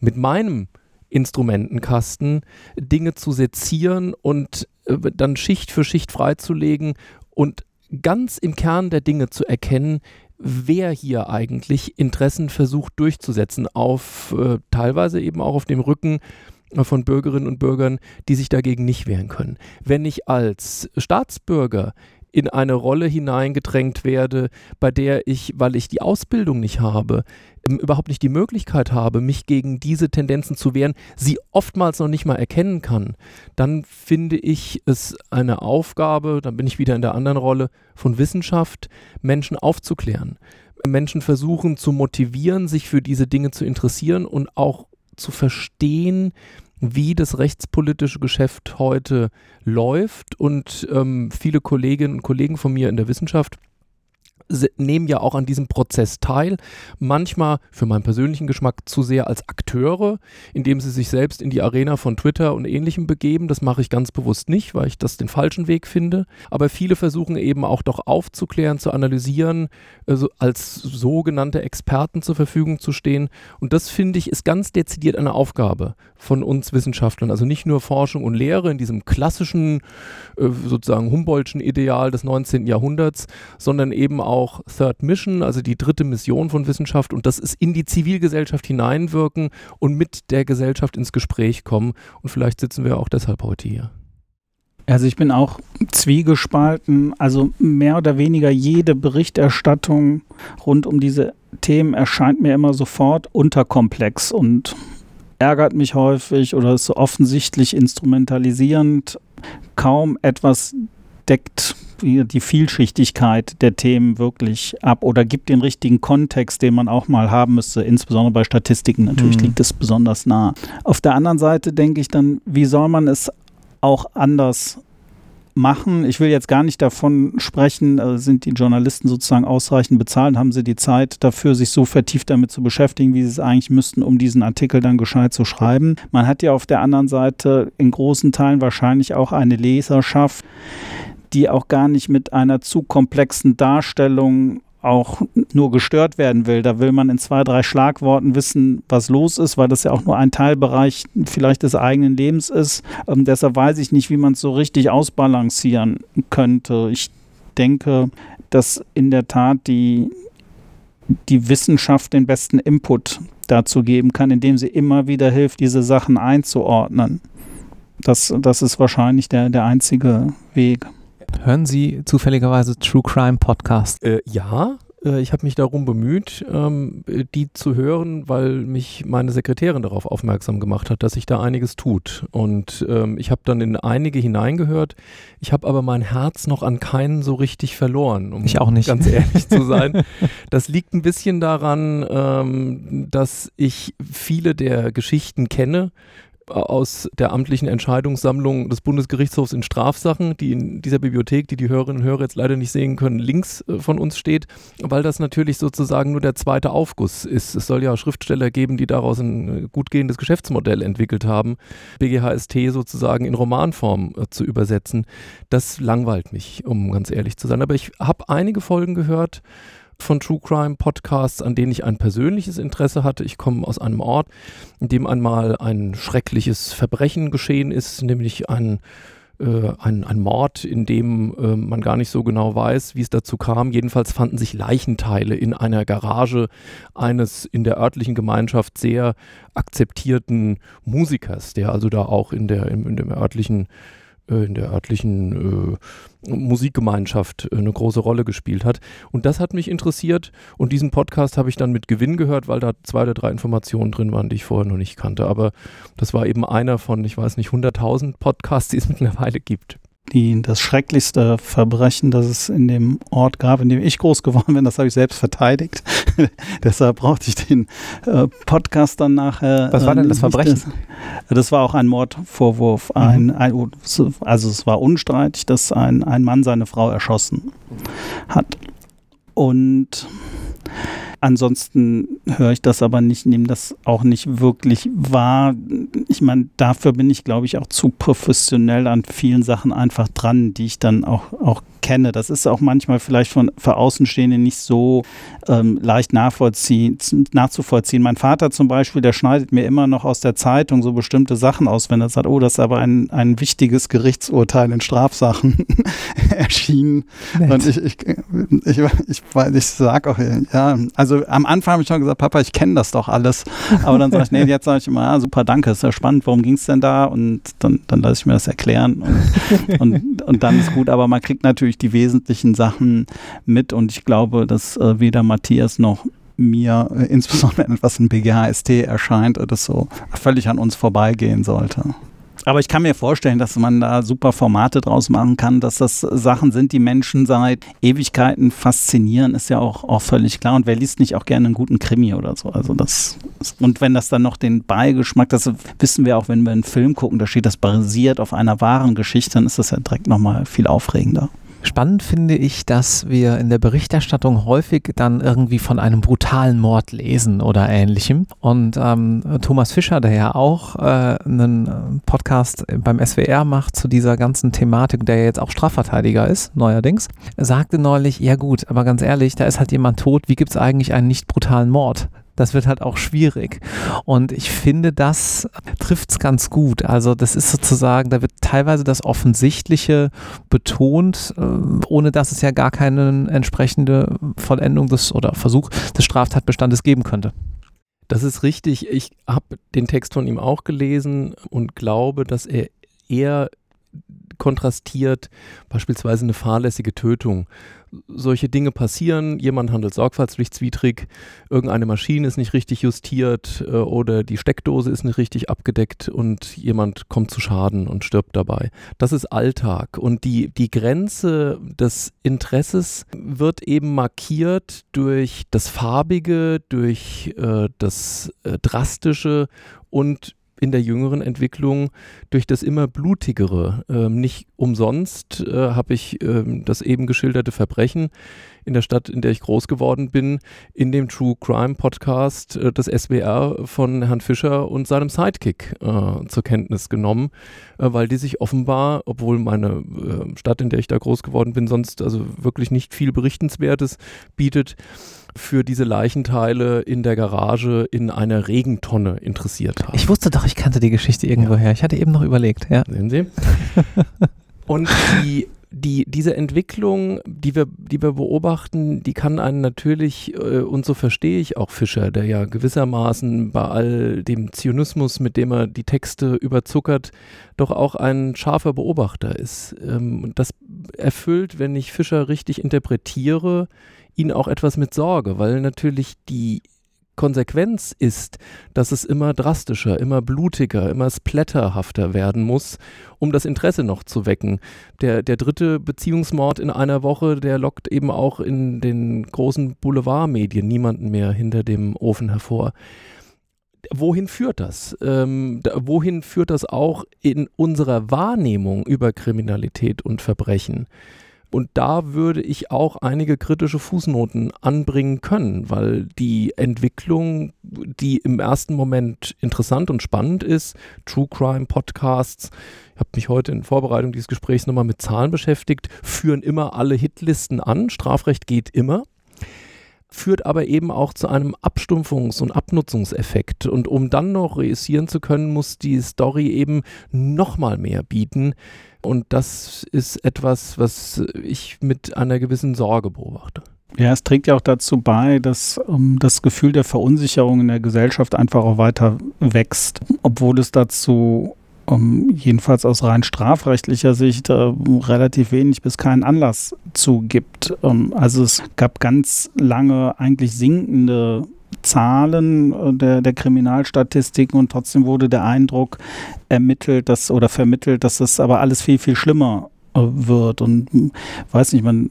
mit meinem Instrumentenkasten Dinge zu sezieren und äh, dann Schicht für Schicht freizulegen und ganz im Kern der Dinge zu erkennen, wer hier eigentlich Interessen versucht durchzusetzen, auf äh, teilweise eben auch auf dem Rücken von Bürgerinnen und Bürgern, die sich dagegen nicht wehren können. Wenn ich als Staatsbürger in eine Rolle hineingedrängt werde, bei der ich, weil ich die Ausbildung nicht habe, überhaupt nicht die Möglichkeit habe, mich gegen diese Tendenzen zu wehren, sie oftmals noch nicht mal erkennen kann, dann finde ich es eine Aufgabe, dann bin ich wieder in der anderen Rolle von Wissenschaft, Menschen aufzuklären. Menschen versuchen zu motivieren, sich für diese Dinge zu interessieren und auch zu verstehen, wie das rechtspolitische Geschäft heute läuft. Und ähm, viele Kolleginnen und Kollegen von mir in der Wissenschaft nehmen ja auch an diesem Prozess teil. Manchmal für meinen persönlichen Geschmack zu sehr als Akteure, indem sie sich selbst in die Arena von Twitter und ähnlichem begeben. Das mache ich ganz bewusst nicht, weil ich das den falschen Weg finde. Aber viele versuchen eben auch doch aufzuklären, zu analysieren, also als sogenannte Experten zur Verfügung zu stehen. Und das finde ich ist ganz dezidiert eine Aufgabe von uns Wissenschaftlern. Also nicht nur Forschung und Lehre in diesem klassischen, äh, sozusagen Humboldtschen Ideal des 19. Jahrhunderts, sondern eben auch auch Third Mission, also die dritte Mission von Wissenschaft und das ist in die Zivilgesellschaft hineinwirken und mit der Gesellschaft ins Gespräch kommen. Und vielleicht sitzen wir auch deshalb heute hier. Also ich bin auch zwiegespalten. Also mehr oder weniger jede Berichterstattung rund um diese Themen erscheint mir immer sofort unterkomplex und ärgert mich häufig oder ist so offensichtlich instrumentalisierend. Kaum etwas deckt die Vielschichtigkeit der Themen wirklich ab oder gibt den richtigen Kontext, den man auch mal haben müsste. Insbesondere bei Statistiken natürlich mhm. liegt es besonders nah. Auf der anderen Seite denke ich dann, wie soll man es auch anders machen. Ich will jetzt gar nicht davon sprechen, äh, sind die Journalisten sozusagen ausreichend bezahlt, haben sie die Zeit dafür, sich so vertieft damit zu beschäftigen, wie sie es eigentlich müssten, um diesen Artikel dann gescheit zu schreiben. Man hat ja auf der anderen Seite in großen Teilen wahrscheinlich auch eine Leserschaft, die auch gar nicht mit einer zu komplexen Darstellung auch nur gestört werden will. Da will man in zwei, drei Schlagworten wissen, was los ist, weil das ja auch nur ein Teilbereich vielleicht des eigenen Lebens ist. Ähm, deshalb weiß ich nicht, wie man es so richtig ausbalancieren könnte. Ich denke, dass in der Tat die, die Wissenschaft den besten Input dazu geben kann, indem sie immer wieder hilft, diese Sachen einzuordnen. Das, das ist wahrscheinlich der, der einzige Weg. Hören Sie zufälligerweise True Crime Podcast? Äh, ja, äh, ich habe mich darum bemüht, ähm, die zu hören, weil mich meine Sekretärin darauf aufmerksam gemacht hat, dass sich da einiges tut. Und ähm, ich habe dann in einige hineingehört. Ich habe aber mein Herz noch an keinen so richtig verloren, um ich auch nicht. ganz ehrlich zu sein. Das liegt ein bisschen daran, ähm, dass ich viele der Geschichten kenne, aus der amtlichen Entscheidungssammlung des Bundesgerichtshofs in Strafsachen, die in dieser Bibliothek, die die Hörerinnen und Hörer jetzt leider nicht sehen können, links äh, von uns steht, weil das natürlich sozusagen nur der zweite Aufguss ist. Es soll ja Schriftsteller geben, die daraus ein äh, gut gehendes Geschäftsmodell entwickelt haben, BGHST sozusagen in Romanform äh, zu übersetzen. Das langweilt mich, um ganz ehrlich zu sein. Aber ich habe einige Folgen gehört, von True Crime Podcasts, an denen ich ein persönliches Interesse hatte. Ich komme aus einem Ort, in dem einmal ein schreckliches Verbrechen geschehen ist, nämlich ein äh, ein, ein, Mord, in dem äh, man gar nicht so genau weiß, wie es dazu kam. Jedenfalls fanden sich Leichenteile in einer Garage eines in der örtlichen Gemeinschaft sehr akzeptierten Musikers, der also da auch in der, in, in dem örtlichen in der örtlichen äh, Musikgemeinschaft äh, eine große Rolle gespielt hat. Und das hat mich interessiert und diesen Podcast habe ich dann mit Gewinn gehört, weil da zwei oder drei Informationen drin waren, die ich vorher noch nicht kannte. Aber das war eben einer von, ich weiß nicht, 100.000 Podcasts, die es mittlerweile gibt. Die, das schrecklichste Verbrechen, das es in dem Ort gab, in dem ich groß geworden bin, das habe ich selbst verteidigt. Deshalb brauchte ich den äh, Podcast dann nachher. Was war denn das Verbrechen? Das, das war auch ein Mordvorwurf. Mhm. Ein, ein, oh, also es war unstreitig, dass ein, ein Mann seine Frau erschossen hat. Und Ansonsten höre ich das aber nicht, nehme das auch nicht wirklich wahr. Ich meine, dafür bin ich, glaube ich, auch zu professionell an vielen Sachen einfach dran, die ich dann auch, auch kenne. Das ist auch manchmal vielleicht von, für Außenstehende nicht so ähm, leicht nachvollziehen, nachzuvollziehen. Mein Vater zum Beispiel, der schneidet mir immer noch aus der Zeitung so bestimmte Sachen aus, wenn er sagt, oh, das ist aber ein, ein wichtiges Gerichtsurteil in Strafsachen erschienen. Nett. Und ich, ich, ich, ich, ich sage auch, ja, also am Anfang habe ich schon gesagt, Papa, ich kenne das doch alles. Aber dann sage ich, nee, jetzt sage ich immer, ja, super, danke, ist ja spannend, worum ging es denn da? Und dann, dann lasse ich mir das erklären und, und, und dann ist gut. Aber man kriegt natürlich die wesentlichen Sachen mit und ich glaube, dass äh, weder Matthias noch mir, äh, insbesondere etwas in BGHST erscheint, das so völlig an uns vorbeigehen sollte. Aber ich kann mir vorstellen, dass man da super Formate draus machen kann, dass das Sachen sind, die Menschen seit Ewigkeiten faszinieren, ist ja auch, auch völlig klar. Und wer liest nicht auch gerne einen guten Krimi oder so? Also das und wenn das dann noch den Beigeschmack, das wissen wir auch, wenn wir einen Film gucken, da steht das basiert auf einer wahren Geschichte, dann ist das ja direkt nochmal viel aufregender. Spannend finde ich, dass wir in der Berichterstattung häufig dann irgendwie von einem brutalen Mord lesen oder ähnlichem. Und ähm, Thomas Fischer, der ja auch äh, einen Podcast beim SWR macht zu dieser ganzen Thematik, der ja jetzt auch Strafverteidiger ist, neuerdings, sagte neulich, ja gut, aber ganz ehrlich, da ist halt jemand tot, wie gibt es eigentlich einen nicht brutalen Mord? Das wird halt auch schwierig. Und ich finde, das trifft es ganz gut. Also das ist sozusagen, da wird teilweise das Offensichtliche betont, äh, ohne dass es ja gar keine entsprechende Vollendung des oder Versuch des Straftatbestandes geben könnte. Das ist richtig. Ich habe den Text von ihm auch gelesen und glaube, dass er eher kontrastiert beispielsweise eine fahrlässige Tötung solche Dinge passieren, jemand handelt sorgfaltspflichtswidrig, irgendeine Maschine ist nicht richtig justiert äh, oder die Steckdose ist nicht richtig abgedeckt und jemand kommt zu Schaden und stirbt dabei. Das ist Alltag und die, die Grenze des Interesses wird eben markiert durch das Farbige, durch äh, das äh, Drastische und in der jüngeren Entwicklung durch das immer blutigere. Ähm, nicht umsonst äh, habe ich ähm, das eben geschilderte Verbrechen in der Stadt, in der ich groß geworden bin, in dem True Crime Podcast äh, des SWR von Herrn Fischer und seinem Sidekick äh, zur Kenntnis genommen, äh, weil die sich offenbar, obwohl meine äh, Stadt, in der ich da groß geworden bin, sonst also wirklich nicht viel Berichtenswertes bietet, für diese Leichenteile in der Garage in einer Regentonne interessiert haben. Ich wusste doch, ich kannte die Geschichte irgendwoher. Ich hatte eben noch überlegt. Ja. Sehen Sie? Und die, die, diese Entwicklung, die wir, die wir beobachten, die kann einen natürlich, äh, und so verstehe ich auch Fischer, der ja gewissermaßen bei all dem Zionismus, mit dem er die Texte überzuckert, doch auch ein scharfer Beobachter ist. Ähm, das erfüllt, wenn ich Fischer richtig interpretiere, ihn auch etwas mit Sorge, weil natürlich die Konsequenz ist, dass es immer drastischer, immer blutiger, immer splatterhafter werden muss, um das Interesse noch zu wecken. Der, der dritte Beziehungsmord in einer Woche, der lockt eben auch in den großen Boulevardmedien niemanden mehr hinter dem Ofen hervor. Wohin führt das? Ähm, da, wohin führt das auch in unserer Wahrnehmung über Kriminalität und Verbrechen? Und da würde ich auch einige kritische Fußnoten anbringen können, weil die Entwicklung, die im ersten Moment interessant und spannend ist, True Crime Podcasts, ich habe mich heute in Vorbereitung dieses Gesprächs nochmal mit Zahlen beschäftigt, führen immer alle Hitlisten an, Strafrecht geht immer führt aber eben auch zu einem Abstumpfungs- und Abnutzungseffekt. Und um dann noch reüssieren zu können, muss die Story eben nochmal mehr bieten, und das ist etwas, was ich mit einer gewissen Sorge beobachte. Ja, es trägt ja auch dazu bei, dass um, ähm, das Gefühl der Verunsicherung in der Gesellschaft einfach auch weiter wächst, obwohl es dazu um, ähm, jedenfalls aus rein strafrechtlicher Sicht äh, relativ wenig bis keinen Anlass zu gibt. Um, ähm, also es gab ganz lange eigentlich sinkende Zahlen äh, der, der Kriminalstatistiken und trotzdem wurde der Eindruck ermittelt, dass oder vermittelt, dass es aber alles viel, viel schlimmer wird. Und hm, weiß nicht, man,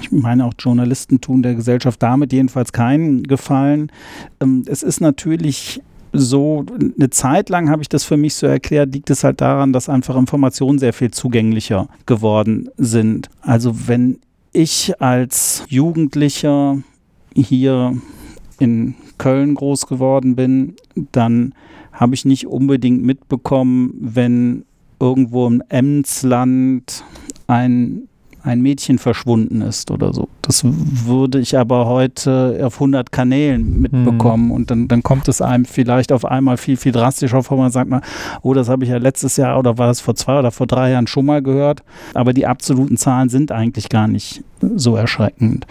ich meine auch Journalisten tun der Gesellschaft damit jedenfalls keinen Gefallen. Ähm, es ist natürlich so, eine Zeit lang habe ich das für mich so erklärt, liegt es halt daran, dass einfach Informationen sehr viel zugänglicher geworden sind. Also wenn ich als Jugendlicher hier in Köln groß geworden bin, dann habe ich nicht unbedingt mitbekommen, wenn irgendwo im Emsland ein, ein Mädchen verschwunden ist oder so. Das würde ich aber heute auf 100 Kanälen mitbekommen. Mhm. Und dann, dann kommt es einem vielleicht auf einmal viel, viel drastischer vor. Man sagt mal, oh, das habe ich ja letztes Jahr oder war das vor zwei oder vor drei Jahren schon mal gehört. Aber die absoluten Zahlen sind eigentlich gar nicht so erschreckend.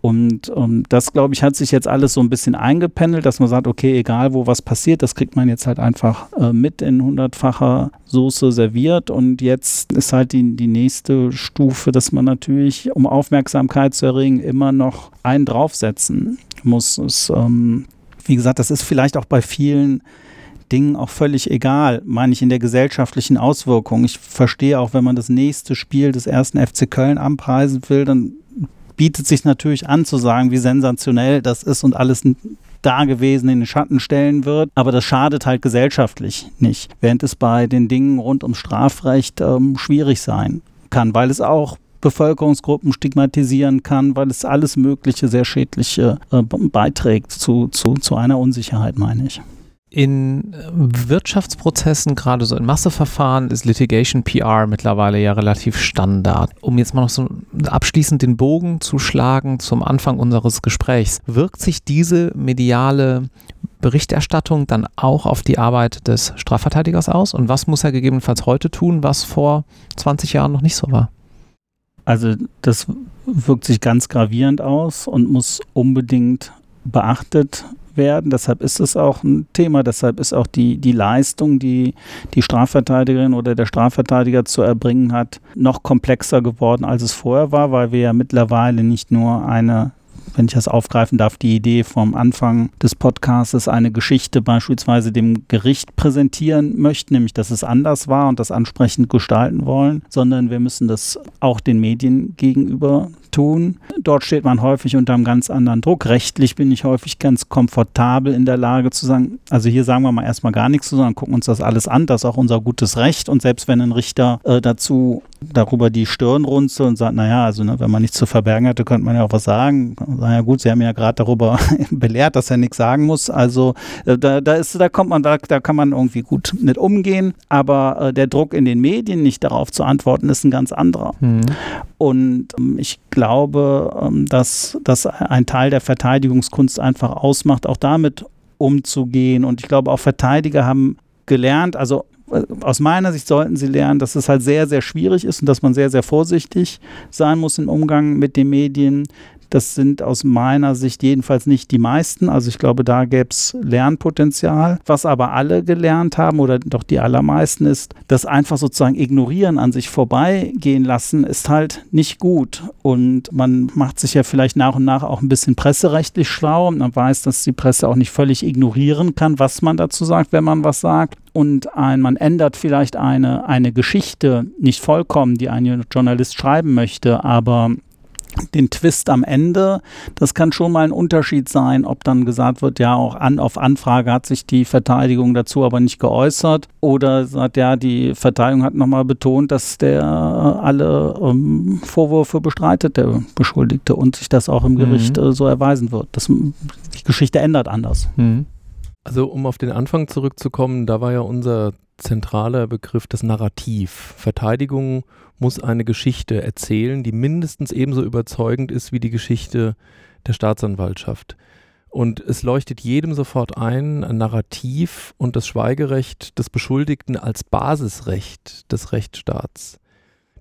Und, und das, glaube ich, hat sich jetzt alles so ein bisschen eingependelt, dass man sagt, okay, egal wo was passiert, das kriegt man jetzt halt einfach äh, mit in hundertfacher Soße serviert. Und jetzt ist halt die, die nächste Stufe, dass man natürlich, um Aufmerksamkeit zu erregen, immer noch einen draufsetzen muss. Es, ähm, wie gesagt, das ist vielleicht auch bei vielen Dingen auch völlig egal, meine ich in der gesellschaftlichen Auswirkung. Ich verstehe auch, wenn man das nächste Spiel des ersten FC Köln anpreisen will, dann bietet sich natürlich an zu sagen, wie sensationell das ist und alles da gewesen in den Schatten stellen wird. Aber das schadet halt gesellschaftlich nicht, während es bei den Dingen rund ums Strafrecht ähm, schwierig sein kann, weil es auch Bevölkerungsgruppen stigmatisieren kann, weil es alles Mögliche sehr schädliche äh, beiträgt zu, zu, zu einer Unsicherheit, meine ich. In Wirtschaftsprozessen, gerade so in Masseverfahren, ist Litigation PR mittlerweile ja relativ Standard. Um jetzt mal noch so abschließend den Bogen zu schlagen zum Anfang unseres Gesprächs, wirkt sich diese mediale Berichterstattung dann auch auf die Arbeit des Strafverteidigers aus? Und was muss er gegebenenfalls heute tun, was vor 20 Jahren noch nicht so war? Also das wirkt sich ganz gravierend aus und muss unbedingt beachtet werden. Deshalb ist es auch ein Thema. Deshalb ist auch die, die Leistung, die die Strafverteidigerin oder der Strafverteidiger zu erbringen hat, noch komplexer geworden, als es vorher war, weil wir ja mittlerweile nicht nur eine wenn ich das aufgreifen darf, die Idee vom Anfang des Podcasts, eine Geschichte beispielsweise dem Gericht präsentieren möchten, nämlich dass es anders war und das ansprechend gestalten wollen, sondern wir müssen das auch den Medien gegenüber tun. Dort steht man häufig unter einem ganz anderen Druck. Rechtlich bin ich häufig ganz komfortabel in der Lage zu sagen, also hier sagen wir mal erstmal gar nichts zu, sondern gucken uns das alles an. Das ist auch unser gutes Recht. Und selbst wenn ein Richter äh, dazu darüber die Stirn runzelt und sagt, naja, also ne, wenn man nichts zu verbergen hatte, könnte man ja auch was sagen. Naja gut, Sie haben ja gerade darüber belehrt, dass er nichts sagen muss. Also äh, da, da ist, da kommt man, da, da kann man irgendwie gut mit umgehen. Aber äh, der Druck in den Medien, nicht darauf zu antworten, ist ein ganz anderer. Mhm. Und ähm, ich glaube, ähm, dass das ein Teil der Verteidigungskunst einfach ausmacht, auch damit umzugehen. Und ich glaube, auch Verteidiger haben gelernt, also äh, aus meiner Sicht sollten sie lernen, dass es halt sehr, sehr schwierig ist und dass man sehr, sehr vorsichtig sein muss im Umgang mit den Medien, das sind aus meiner Sicht jedenfalls nicht die meisten. Also ich glaube, da gäbe es Lernpotenzial. Was aber alle gelernt haben oder doch die allermeisten ist, das einfach sozusagen ignorieren, an sich vorbeigehen lassen, ist halt nicht gut. Und man macht sich ja vielleicht nach und nach auch ein bisschen presserechtlich schlau. Man weiß, dass die Presse auch nicht völlig ignorieren kann, was man dazu sagt, wenn man was sagt und ein, man ändert vielleicht eine, eine Geschichte nicht vollkommen, die ein Journalist schreiben möchte, aber den Twist am Ende, das kann schon mal ein Unterschied sein, ob dann gesagt wird, ja, auch an, auf Anfrage hat sich die Verteidigung dazu aber nicht geäußert oder sagt, ja, die Verteidigung hat nochmal betont, dass der alle ähm, Vorwürfe bestreitet, der Beschuldigte und sich das auch im Gericht mhm. äh, so erweisen wird. Das, die Geschichte ändert anders. Mhm. Also um auf den Anfang zurückzukommen, da war ja unser zentraler Begriff das Narrativ. Verteidigung muss eine Geschichte erzählen, die mindestens ebenso überzeugend ist wie die Geschichte der Staatsanwaltschaft. Und es leuchtet jedem sofort ein, ein Narrativ und das Schweigerecht des Beschuldigten als Basisrecht des Rechtsstaats.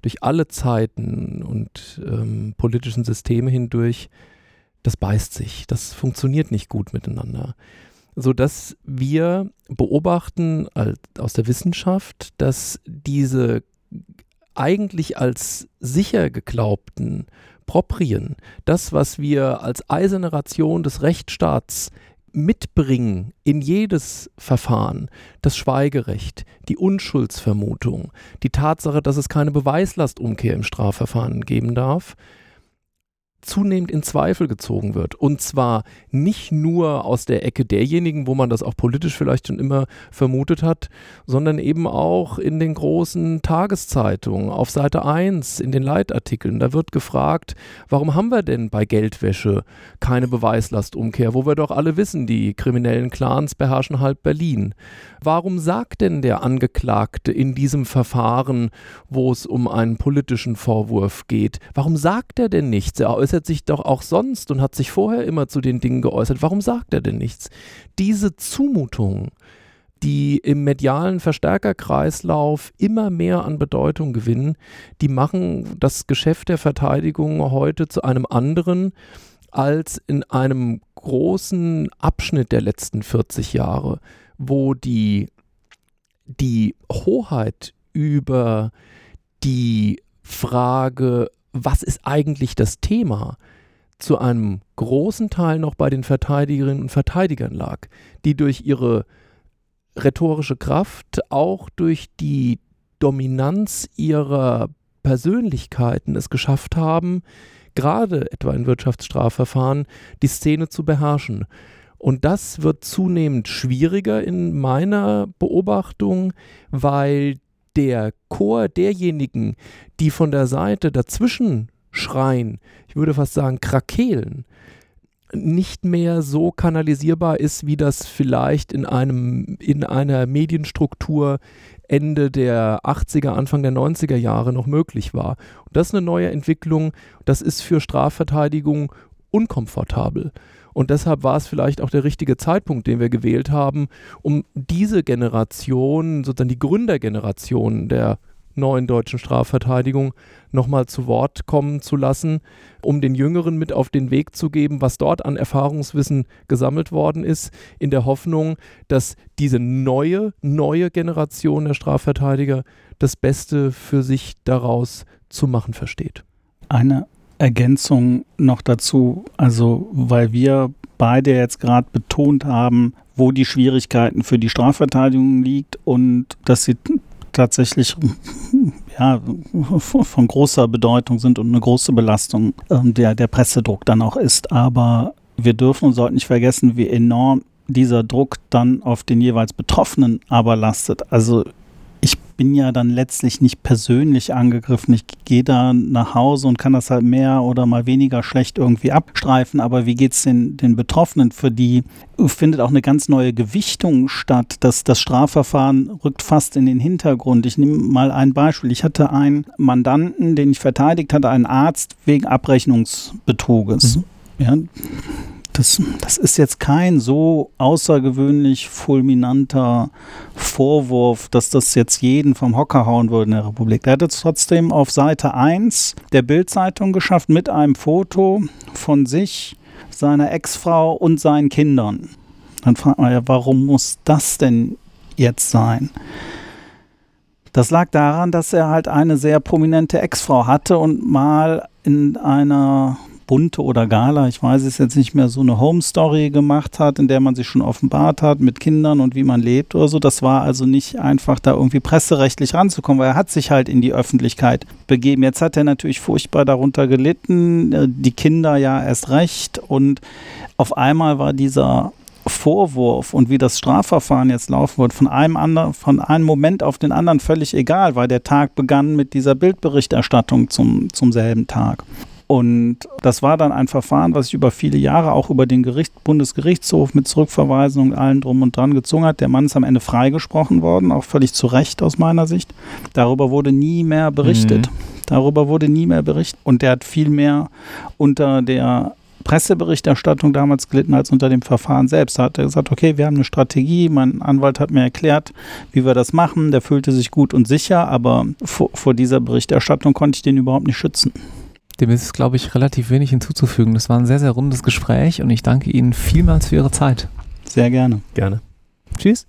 Durch alle Zeiten und ähm, politischen Systeme hindurch, das beißt sich, das funktioniert nicht gut miteinander. Sodass wir beobachten als, aus der Wissenschaft, dass diese eigentlich als sicher geglaubten Proprien, das, was wir als eiserne Ration des Rechtsstaats mitbringen in jedes Verfahren das Schweigerecht, die Unschuldsvermutung, die Tatsache, dass es keine Beweislastumkehr im Strafverfahren geben darf, zunehmend in Zweifel gezogen wird. Und zwar nicht nur aus der Ecke derjenigen, wo man das auch politisch vielleicht schon immer vermutet hat, sondern eben auch in den großen Tageszeitungen, auf Seite 1, in den Leitartikeln. Da wird gefragt, warum haben wir denn bei Geldwäsche keine Beweislastumkehr, wo wir doch alle wissen, die kriminellen Clans beherrschen halb Berlin. Warum sagt denn der Angeklagte in diesem Verfahren, wo es um einen politischen Vorwurf geht, warum sagt er denn nichts? Er äußert sich doch auch sonst und hat sich vorher immer zu den Dingen geäußert. Warum sagt er denn nichts? Diese Zumutung, die im medialen Verstärkerkreislauf immer mehr an Bedeutung gewinnen, die machen das Geschäft der Verteidigung heute zu einem anderen als in einem großen Abschnitt der letzten 40 Jahre, wo die, die Hoheit über die Frage, was ist eigentlich das Thema, zu einem großen Teil noch bei den Verteidigerinnen und Verteidigern lag, die durch ihre rhetorische Kraft, auch durch die Dominanz ihrer Persönlichkeiten es geschafft haben, gerade etwa in Wirtschaftsstrafverfahren, die Szene zu beherrschen. Und das wird zunehmend schwieriger in meiner Beobachtung, weil der Chor derjenigen, die von der Seite dazwischen schreien, ich würde fast sagen krakeelen, nicht mehr so kanalisierbar ist, wie das vielleicht in einem in einer Medienstruktur Ende der 80er, Anfang der 90er Jahre noch möglich war. Und das ist eine neue Entwicklung, das ist für Strafverteidigung unkomfortabel. Und deshalb war es vielleicht auch der richtige Zeitpunkt, den wir gewählt haben, um diese Generation, sozusagen die Gründergeneration der neuen deutschen Strafverteidigung nochmal zu Wort kommen zu lassen, um den Jüngeren mit auf den Weg zu geben, was dort an Erfahrungswissen gesammelt worden ist, in der Hoffnung, dass diese neue, neue Generation der Strafverteidiger das Beste für sich daraus zu machen versteht. Eine Ergänzung noch dazu, also weil wir beide jetzt gerade betont haben, wo die Schwierigkeiten für die Strafverteidigung liegt und dass sie tatsächlich ja, von großer Bedeutung sind und eine große Belastung ähm, der, der Pressedruck dann auch ist. Aber wir dürfen und sollten nicht vergessen, wie enorm dieser Druck dann auf den jeweils Betroffenen aber lastet. Also bin ja dann letztlich nicht persönlich angegriffen. Ich gehe da nach Hause und kann das halt mehr oder mal weniger schlecht irgendwie abstreifen. Aber wie geht es den, den Betroffenen? Für die findet auch eine ganz neue Gewichtung statt. Das, das Strafverfahren rückt fast in den Hintergrund. Ich nehme mal ein Beispiel. Ich hatte einen Mandanten, den ich verteidigt hatte, einen Arzt wegen Abrechnungsbetruges. Mhm. Ja, das, das ist jetzt kein so außergewöhnlich fulminanter Vorwurf, dass das jetzt jeden vom Hocker hauen würde in der Republik. Er hat es trotzdem auf Seite 1 der Bildzeitung geschafft mit einem Foto von sich, seiner Ex-Frau und seinen Kindern. Dann fragt man ja, warum muss das denn jetzt sein? Das lag daran, dass er halt eine sehr prominente Ex-Frau hatte und mal in einer Bunte oder Gala, ich weiß es jetzt nicht mehr, so eine Home Story gemacht hat, in der man sich schon offenbart hat mit Kindern und wie man lebt oder so. Das war also nicht einfach da irgendwie presserechtlich ranzukommen, weil er hat sich halt in die Öffentlichkeit begeben. Jetzt hat er natürlich furchtbar darunter gelitten, äh, die Kinder ja erst recht und auf einmal war dieser Vorwurf und wie das Strafverfahren jetzt laufen wird, von einem anderen, von einem Moment auf den anderen völlig egal, weil der Tag begann mit dieser Bildberichterstattung zum, zum selben Tag. Und das war dann ein Verfahren, was sich über viele Jahre auch über den Gericht, Bundesgerichtshof mit Zurückverweisung und allem drum und dran gezogen hat. Der Mann ist am Ende freigesprochen worden, auch völlig zu Recht aus meiner Sicht. Darüber wurde nie mehr berichtet. Mhm. Darüber wurde nie mehr berichtet. Und der hat viel mehr unter der Presseberichterstattung damals gelitten als unter dem Verfahren selbst. Da hat er gesagt, okay, wir haben eine Strategie, mein Anwalt hat mir erklärt, wie wir das machen. Der fühlte sich gut und sicher, aber vor, vor dieser Berichterstattung konnte ich den überhaupt nicht schützen. Dem ist, glaube ich, relativ wenig hinzuzufügen. Das war ein sehr, sehr rundes Gespräch und ich danke Ihnen vielmals für Ihre Zeit. Sehr gerne. Gerne. Tschüss.